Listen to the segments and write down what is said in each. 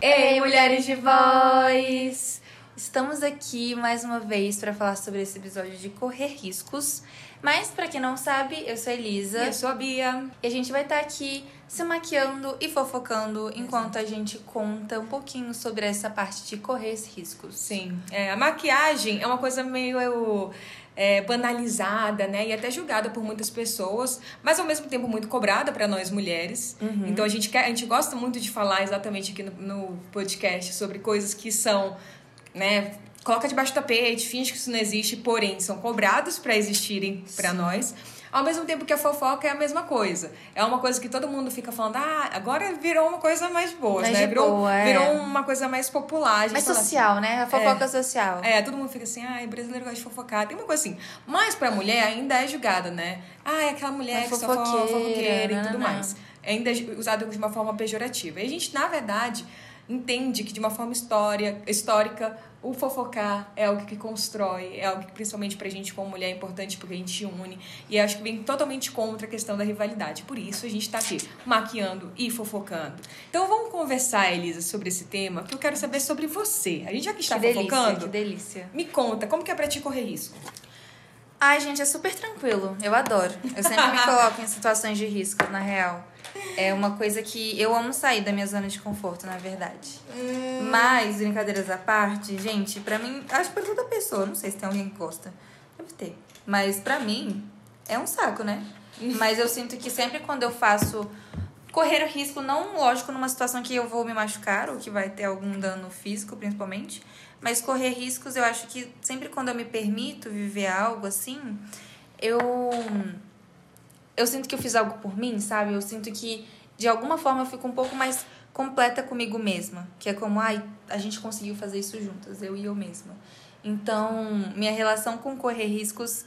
Ei, mulheres de voz! Estamos aqui mais uma vez para falar sobre esse episódio de correr riscos. Mas para quem não sabe, eu sou a Elisa. Eu sou a Bia. E a gente vai estar aqui se maquiando e fofocando enquanto a gente conta um pouquinho sobre essa parte de correr esses riscos. Sim, é, a maquiagem é uma coisa meio é, banalizada, né? E até julgada por muitas pessoas, mas ao mesmo tempo muito cobrada para nós mulheres. Então a gente, quer, a gente gosta muito de falar exatamente aqui no, no podcast sobre coisas que são, né? Coloca debaixo do tapete, finge que isso não existe, porém são cobrados para existirem para nós. Ao mesmo tempo que a fofoca é a mesma coisa. É uma coisa que todo mundo fica falando, ah, agora virou uma coisa mais boa, Mais né? virou, boa, é. virou uma coisa mais popular. Mais assim, social, né? A fofoca social. é, todo mundo fica assim, ai, brasileiro gosta de fofocar. Tem uma coisa assim. Mas pra mulher ainda é julgada, né? Ah, é aquela mulher É que só fala fofoqueira, fofoqueira e tudo nananã. mais. Ainda é usado de uma forma pejorativa. E a gente, na verdade, entende que de uma forma história, histórica, o fofocar é algo que constrói, é algo que principalmente pra gente como mulher é importante porque a gente une. E acho que vem totalmente contra a questão da rivalidade. Por isso a gente tá aqui maquiando e fofocando. Então vamos conversar, Elisa, sobre esse tema, que eu quero saber sobre você. A gente já que está que delícia, fofocando, que delícia. me conta, como que é pra ti correr risco? Ai, gente, é super tranquilo. Eu adoro. Eu sempre me coloco em situações de risco, na real. É uma coisa que eu amo sair da minha zona de conforto, na verdade. Mas, brincadeiras à parte, gente, pra mim, acho que pra toda pessoa, não sei se tem alguém que gosta. Deve ter. Mas pra mim, é um saco, né? Mas eu sinto que sempre quando eu faço correr o risco, não lógico numa situação que eu vou me machucar ou que vai ter algum dano físico, principalmente, mas correr riscos, eu acho que sempre quando eu me permito viver algo assim, eu eu sinto que eu fiz algo por mim, sabe? Eu sinto que de alguma forma eu fico um pouco mais completa comigo mesma, que é como, ai, a gente conseguiu fazer isso juntas, eu e eu mesma. Então, minha relação com correr riscos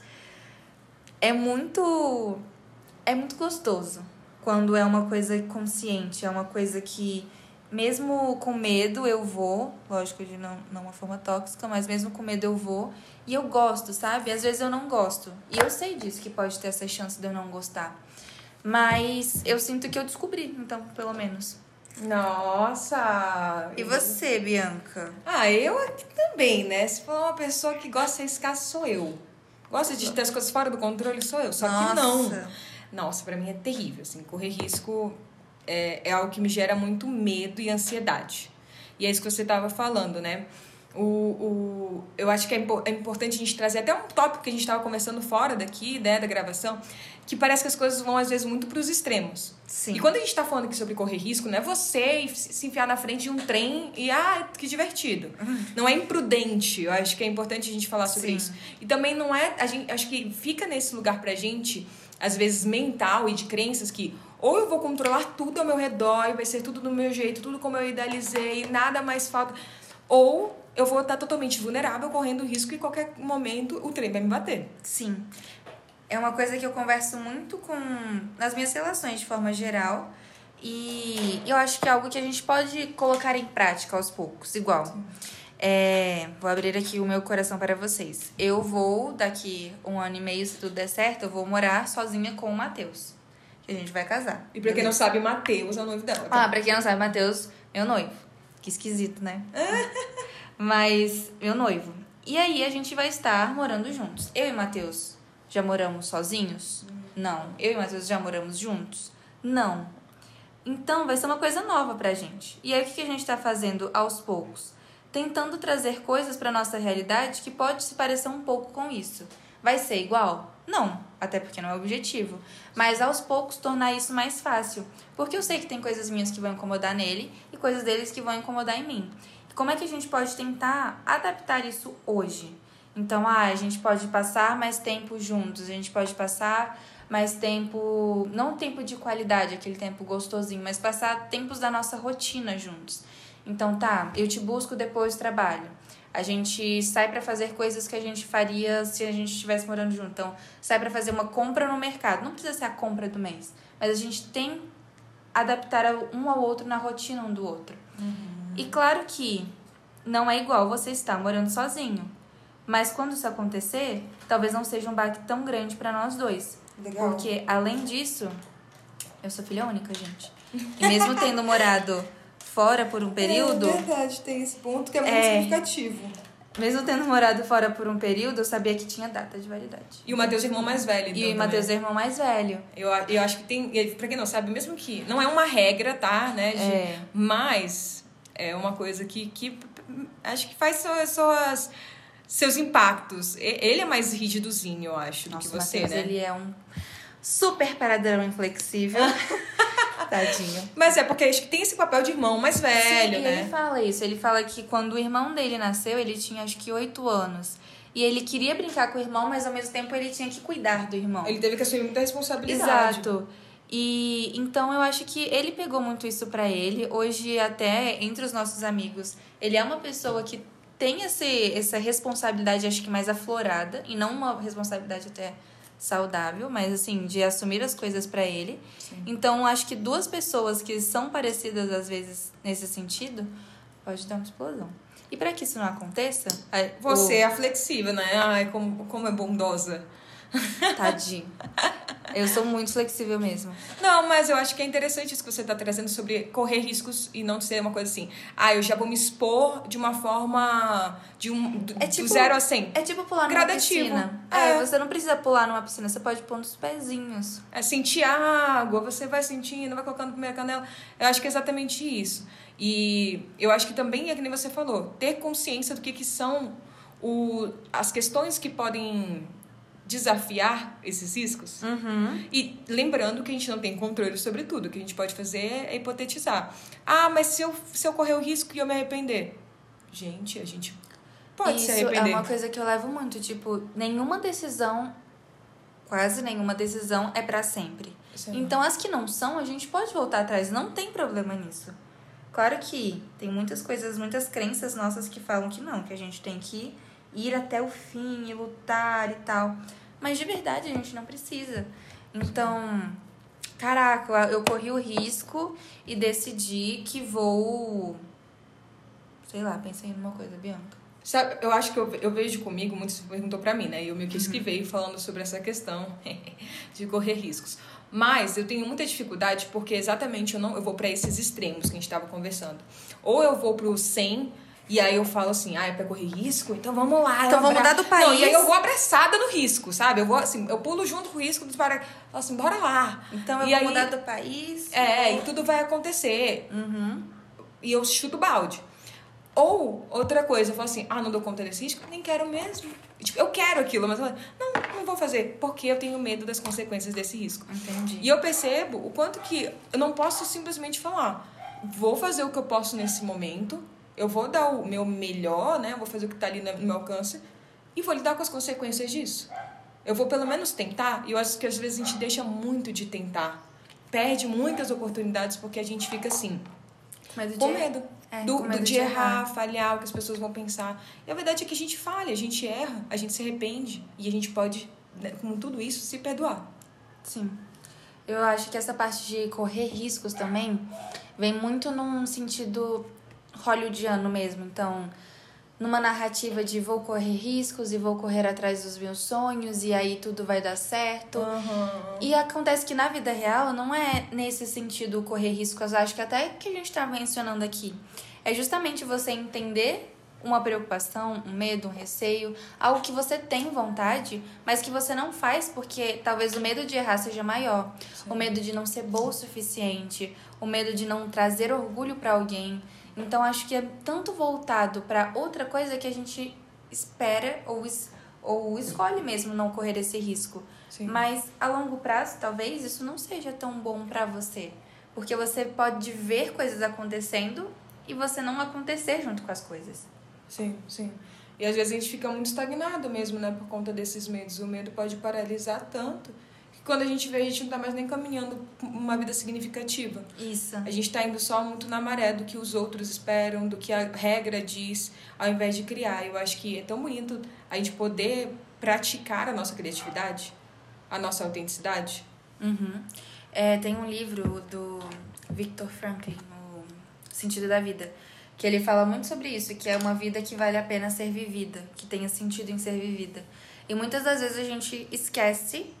é muito é muito gostoso quando é uma coisa consciente, é uma coisa que mesmo com medo eu vou, lógico de não não uma forma tóxica, mas mesmo com medo eu vou e eu gosto, sabe? Às vezes eu não gosto. E eu sei disso que pode ter essa chance de eu não gostar. Mas eu sinto que eu descobri, então, pelo menos. Nossa! E você, Bianca? Ah, eu aqui também, né? Se for uma pessoa que gosta de arriscar, sou eu. Gosta de ter as coisas fora do controle, sou eu. Só que não. Nossa. Nossa, pra mim é terrível, assim. Correr risco é, é algo que me gera muito medo e ansiedade. E é isso que você tava falando, né? O, o, eu acho que é, é importante a gente trazer até um tópico que a gente estava conversando fora daqui, né, da gravação, que parece que as coisas vão, às vezes, muito pros extremos. Sim. E quando a gente tá falando aqui sobre correr risco, não é você se enfiar na frente de um trem e, ah, que divertido. Não é imprudente. Eu acho que é importante a gente falar sobre Sim. isso. E também não é. A gente, acho que fica nesse lugar pra gente, às vezes mental e de crenças, que ou eu vou controlar tudo ao meu redor e vai ser tudo do meu jeito, tudo como eu idealizei, nada mais falta. Ou eu vou estar totalmente vulnerável, correndo risco e em qualquer momento o trem vai me bater. Sim. É uma coisa que eu converso muito com nas minhas relações de forma geral. E eu acho que é algo que a gente pode colocar em prática aos poucos, igual. É, vou abrir aqui o meu coração para vocês. Eu vou, daqui um ano e meio, se tudo der certo, eu vou morar sozinha com o Matheus. Que a gente vai casar. E pra quem não sabe, Matheus é o noivo dela. Ah, pra quem não sabe, Matheus, meu noivo. Que esquisito, né? Mas, meu noivo. E aí a gente vai estar morando juntos. Eu e Matheus já moramos sozinhos? Não. Eu e Matheus já moramos juntos? Não. Então vai ser uma coisa nova pra gente. E aí o que que a gente tá fazendo aos poucos? Tentando trazer coisas pra nossa realidade que pode se parecer um pouco com isso. Vai ser igual? Não, até porque não é o objetivo. Mas aos poucos tornar isso mais fácil. Porque eu sei que tem coisas minhas que vão incomodar nele e coisas deles que vão incomodar em mim. Como é que a gente pode tentar adaptar isso hoje? Então, ah, a gente pode passar mais tempo juntos, a gente pode passar mais tempo, não tempo de qualidade, aquele tempo gostosinho, mas passar tempos da nossa rotina juntos. Então, tá, eu te busco depois do trabalho. A gente sai pra fazer coisas que a gente faria se a gente estivesse morando junto. Então, sai pra fazer uma compra no mercado. Não precisa ser a compra do mês, mas a gente tem adaptar um ao outro na rotina um do outro. E claro que não é igual você estar morando sozinho. Mas quando isso acontecer, talvez não seja um baque tão grande pra nós dois. Legal. Porque, além disso, eu sou filha única, gente. E mesmo tendo morado fora por um período, É verdade, tem esse ponto que é muito É. significativo. mesmo tendo morado fora por um período, eu sabia que tinha data de validade. E o Matheus é irmão mais velho. então, E o Matheus é irmão mais velho. Eu, eu acho que tem. Pra quem não sabe, mesmo que. Não é uma regra, tá? Né? de- É. Mas é uma coisa que, que acho que faz suas, suas- seus impactos. Ele é mais rigidozinho, eu acho, do Nossa, que o você, Matheus, né? ele é um super paradão inflexível. Tadinho. Mas é porque acho que tem esse papel de irmão mais velho, Sim, e né? ele fala isso. Ele fala que quando o irmão dele nasceu, ele tinha acho que oito anos. E ele queria brincar com o irmão, mas ao mesmo tempo ele tinha que cuidar do irmão. Ele teve que assumir muita responsabilidade. Exato. E então eu acho que ele pegou muito isso pra ele. Hoje, até entre os nossos amigos, ele é uma pessoa que tem esse, essa responsabilidade, acho que mais aflorada, e não uma responsabilidade até saudável, mas assim, de assumir as coisas pra ele. Então, acho que duas pessoas que são parecidas às vezes nesse sentido, pode dar uma explosão. E pra que isso não aconteça, Você é flexível, né? Ai, como, como é bondosa. Tadinho. Eu sou muito flexível mesmo. Não, mas eu acho que é interessante isso que você está trazendo sobre correr riscos e não ser uma coisa assim. Ah, eu já vou me expor de uma forma. de um. do, É do tipo- zero a 100. É tipo pular numa Gradativo. piscina. É. É, você não precisa pular numa piscina, você pode pôr nos pezinhos. É sentir água, você vai sentindo, vai colocando primeira canela. Eu acho que é exatamente isso. E eu acho que também é que nem você falou, ter consciência do que, que são o, as questões que podem desafiar esses riscos. E lembrando que a gente não tem controle sobre tudo, o que a gente pode fazer é hipotetizar. Ah, mas se eu, se eu correr o risco e eu me arrepender? Gente, a gente pode Isso se é arrepender. uma coisa que eu levo muito, tipo, nenhuma decisão, quase nenhuma decisão é pra sempre. Sim. Então as que não são, a gente pode voltar atrás, não tem problema nisso. Claro que tem muitas coisas, muitas crenças nossas que falam que não, que a gente tem que ir até o fim e lutar e tal. Mas de verdade a gente não precisa. Então, caraca, eu corri o risco e decidi que vou. Sei lá, pensei numa coisa, Bianca. Sabe, eu acho que eu, eu vejo comigo, muitos perguntou pra mim, né? E eu meio que esquivei falando sobre essa questão de correr riscos. Mas eu tenho muita dificuldade porque exatamente eu não eu vou pra esses extremos que a gente tava conversando. Ou eu vou pro 100 e aí eu falo assim, ah, é pra correr risco? Então vamos lá. Então vamos mudar do Não, e aí país. eu vou abraçada no risco, sabe? Eu vou assim, eu pulo junto com o risco, disparo, falo assim, bora lá. Então eu E vou aí- mudar do país. É, e tudo vai acontecer. Uhum. E eu chuto balde. Ou, outra coisa, eu falo assim, ah, não dou conta desse risco, nem quero mesmo. Tipo, eu quero aquilo, mas eu falo, não, não vou fazer, porque eu tenho medo das consequências desse risco. Entendi. E eu percebo o quanto que eu não posso simplesmente falar, vou fazer o que eu posso nesse momento, eu vou dar o meu melhor, né? Eu vou fazer o que tá ali no meu alcance e vou lidar com as consequências disso. Eu vou pelo menos tentar, e eu acho que às vezes a gente deixa muito de tentar. Perde muitas oportunidades porque a gente fica assim, com errar. medo. É, do, do- de errar, errar. falhar, o que as pessoas vão pensar. E a verdade é que a gente falha, a gente erra, a gente se arrepende. E a gente pode, né, com tudo isso, se perdoar. Sim. Eu acho que essa parte de correr riscos também vem muito num sentido hollywoodiano mesmo. Então, numa narrativa de vou correr riscos e vou correr atrás dos meus sonhos e aí tudo vai dar certo. E acontece que na vida real não é nesse sentido correr riscos, acho que até que a gente tá mencionando aqui. É justamente você entender uma preocupação, um medo, um receio, algo que você tem vontade, mas que você não faz porque talvez o medo de errar seja maior, o medo de não ser boa o suficiente, o medo de não trazer orgulho para alguém. Então acho que é tanto voltado para outra coisa que a gente espera ou, es- ou escolhe mesmo não correr esse risco. Sim. Mas a longo prazo, talvez isso não seja tão bom pra você, porque você pode ver coisas acontecendo e você não acontecer junto com as coisas. Sim, sim. E às vezes a gente fica muito estagnado mesmo, né? Por conta desses medos. O medo pode paralisar tanto quando a gente vê, a gente não tá mais nem caminhando uma vida significativa. Isso. A gente tá indo só muito na maré do que os outros esperam, do que a regra diz, ao invés de criar. Eu acho que é tão bonito a gente poder praticar a nossa criatividade, a nossa autenticidade. Uhum. É, tem um livro do Viktor Frankl, no Sentido da Vida, que ele fala muito sobre isso, que é uma vida que vale a pena ser vivida, que tenha sentido em ser vivida. E muitas das vezes a gente esquece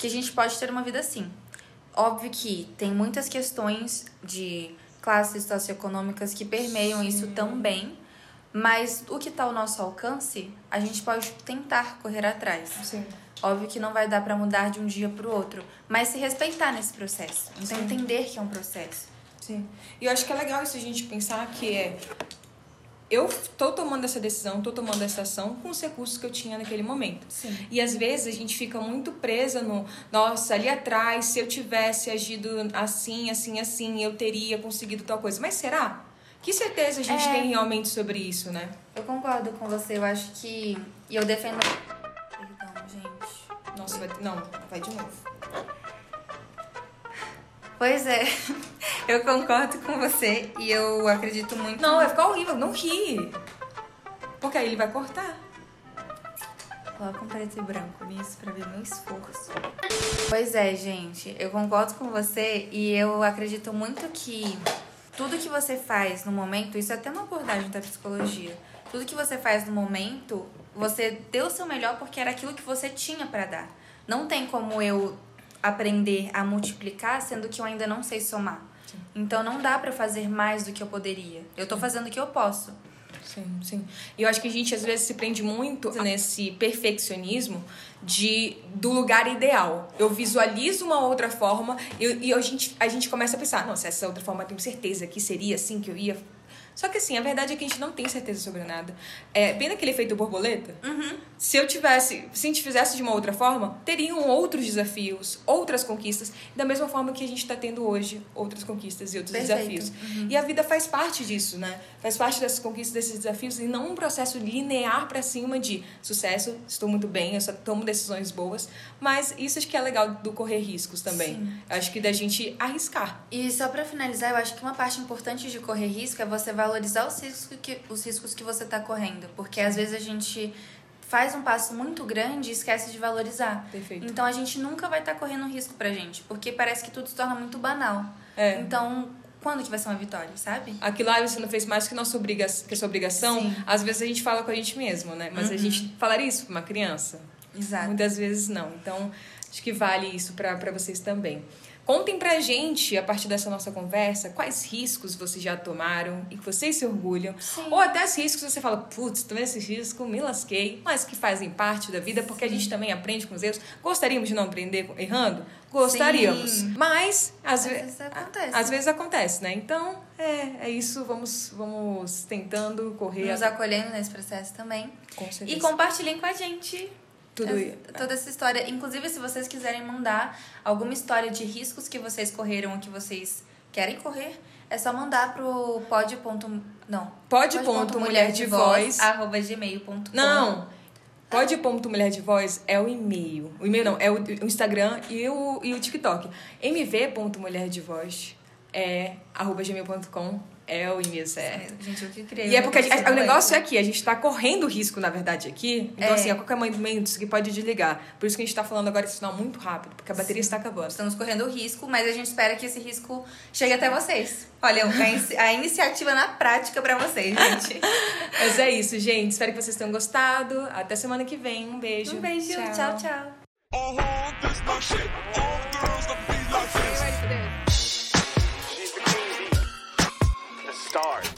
que a gente pode ter uma vida assim. Óbvio que tem muitas questões de classes socioeconômicas que permeiam isso também, mas o que está ao nosso alcance, a gente pode tentar correr atrás. Sim. Óbvio que não vai dar para mudar de um dia para o outro, mas se respeitar nesse processo. Então Sim. entender que é um processo. Sim. E eu acho que é legal isso a gente pensar que é. Eu tô tomando essa decisão, tô tomando essa ação com os recursos que eu tinha naquele momento. Sim. E às vezes a gente fica muito presa no, nossa, ali atrás, se eu tivesse agido assim, assim, assim, eu teria conseguido tal coisa. Mas será? Que certeza a gente É. tem realmente sobre isso, né? Eu concordo com você, eu acho que. E eu defendo. Perdão, gente. Nossa, vai, não, vai de novo. Pois é, eu concordo com você e eu acredito muito. Não, vai ficar horrível, não ri. Porque aí ele vai cortar. Coloca um preto e branco nisso pra ver meu esforço. Pois é, gente, eu concordo com você e eu acredito muito que tudo que você faz no momento, isso é até uma abordagem da psicologia. Tudo que você faz no momento, você deu o seu melhor porque era aquilo que você tinha pra dar. Não tem como eu aprender a multiplicar sendo que eu ainda não sei somar. Então não dá pra fazer mais do que eu poderia. Eu tô fazendo o que eu posso. Sim, sim. E eu acho que a gente às vezes se prende muito nesse perfeccionismo de do lugar ideal. Eu visualizo uma outra forma eu- e a gente, a gente começa a pensar, nossa, essa outra forma eu tenho certeza que seria assim que eu ia. Só que assim, a verdade é que a gente não tem certeza sobre nada. É, bem naquele efeito borboleta, se eu tivesse, se a gente fizesse de uma outra forma, teriam outros desafios, outras conquistas, da mesma forma que a gente está tendo hoje outras conquistas e outros Perfeito. desafios. E a vida faz parte disso, né? Faz parte dessas conquistas, desses desafios, e não um processo linear para cima de sucesso, estou muito bem, eu só tomo decisões boas. Mas isso acho que é legal do correr riscos também. Acho que da gente arriscar. E só pra finalizar, eu acho que uma parte importante de correr risco é você valorizar os riscos que, os riscos que você tá correndo. Porque às vezes a gente faz um passo muito grande e esquece de valorizar. Perfeito. Então a gente nunca vai estar correndo risco pra gente. Porque parece que tudo se torna muito banal. É. Então, quando que vai ser uma vitória, sabe? Aquilo lá você não fez mais que, nossa obriga que sua obrigação. Sim. Uhum. Às vezes a gente fala com a gente mesmo, né? Mas a gente falaria isso pra uma criança? Exato. Muitas vezes não. Então, acho que vale isso pra vocês também. Contem pra gente, a partir dessa nossa conversa, quais riscos vocês já tomaram e que vocês se orgulham. Ou até os riscos que você fala, putz, tomei esse risco, me lasquei, mas que fazem parte da vida, porque a gente também aprende com os erros. Gostaríamos de não aprender errando? Gostaríamos. Sim. Mas, às, Às ve- vezes acontece. às vezes acontece, né? Então, é, é isso. Vamos, vamos tentando correr. Nos acolhendo nesse processo também. Com certeza. E compartilhem com a gente Tudo essa- toda essa história. Inclusive, se vocês quiserem mandar alguma história de riscos que vocês correram ou que vocês querem correr, é só mandar pro pod. ponto- Não. Pod ponto mulher de voz. arroba gmail.com. Não. Pode ponto mulher de voz é o e-mail. O e-mail não, é o, o Instagram e o, e o TikTok. mv ponto mulher de voz é arroba gmail.com é o e-mail certo. Gente, eu que criei. E é porque gente- o negócio é que a gente tá correndo risco, na verdade, aqui. Então, É. assim, a qualquer momento isso aqui pode desligar. Por isso que a gente tá falando agora esse sinal muito rápido, porque a bateria está acabando. Estamos correndo risco, mas a gente espera que esse risco chegue até vocês. Olha, a, inici- a iniciativa na prática pra vocês, gente. Mas é isso, gente. Espero que vocês tenham gostado. Até semana que vem. Um beijo. Um beijo. tchau. tchau. Uh-huh,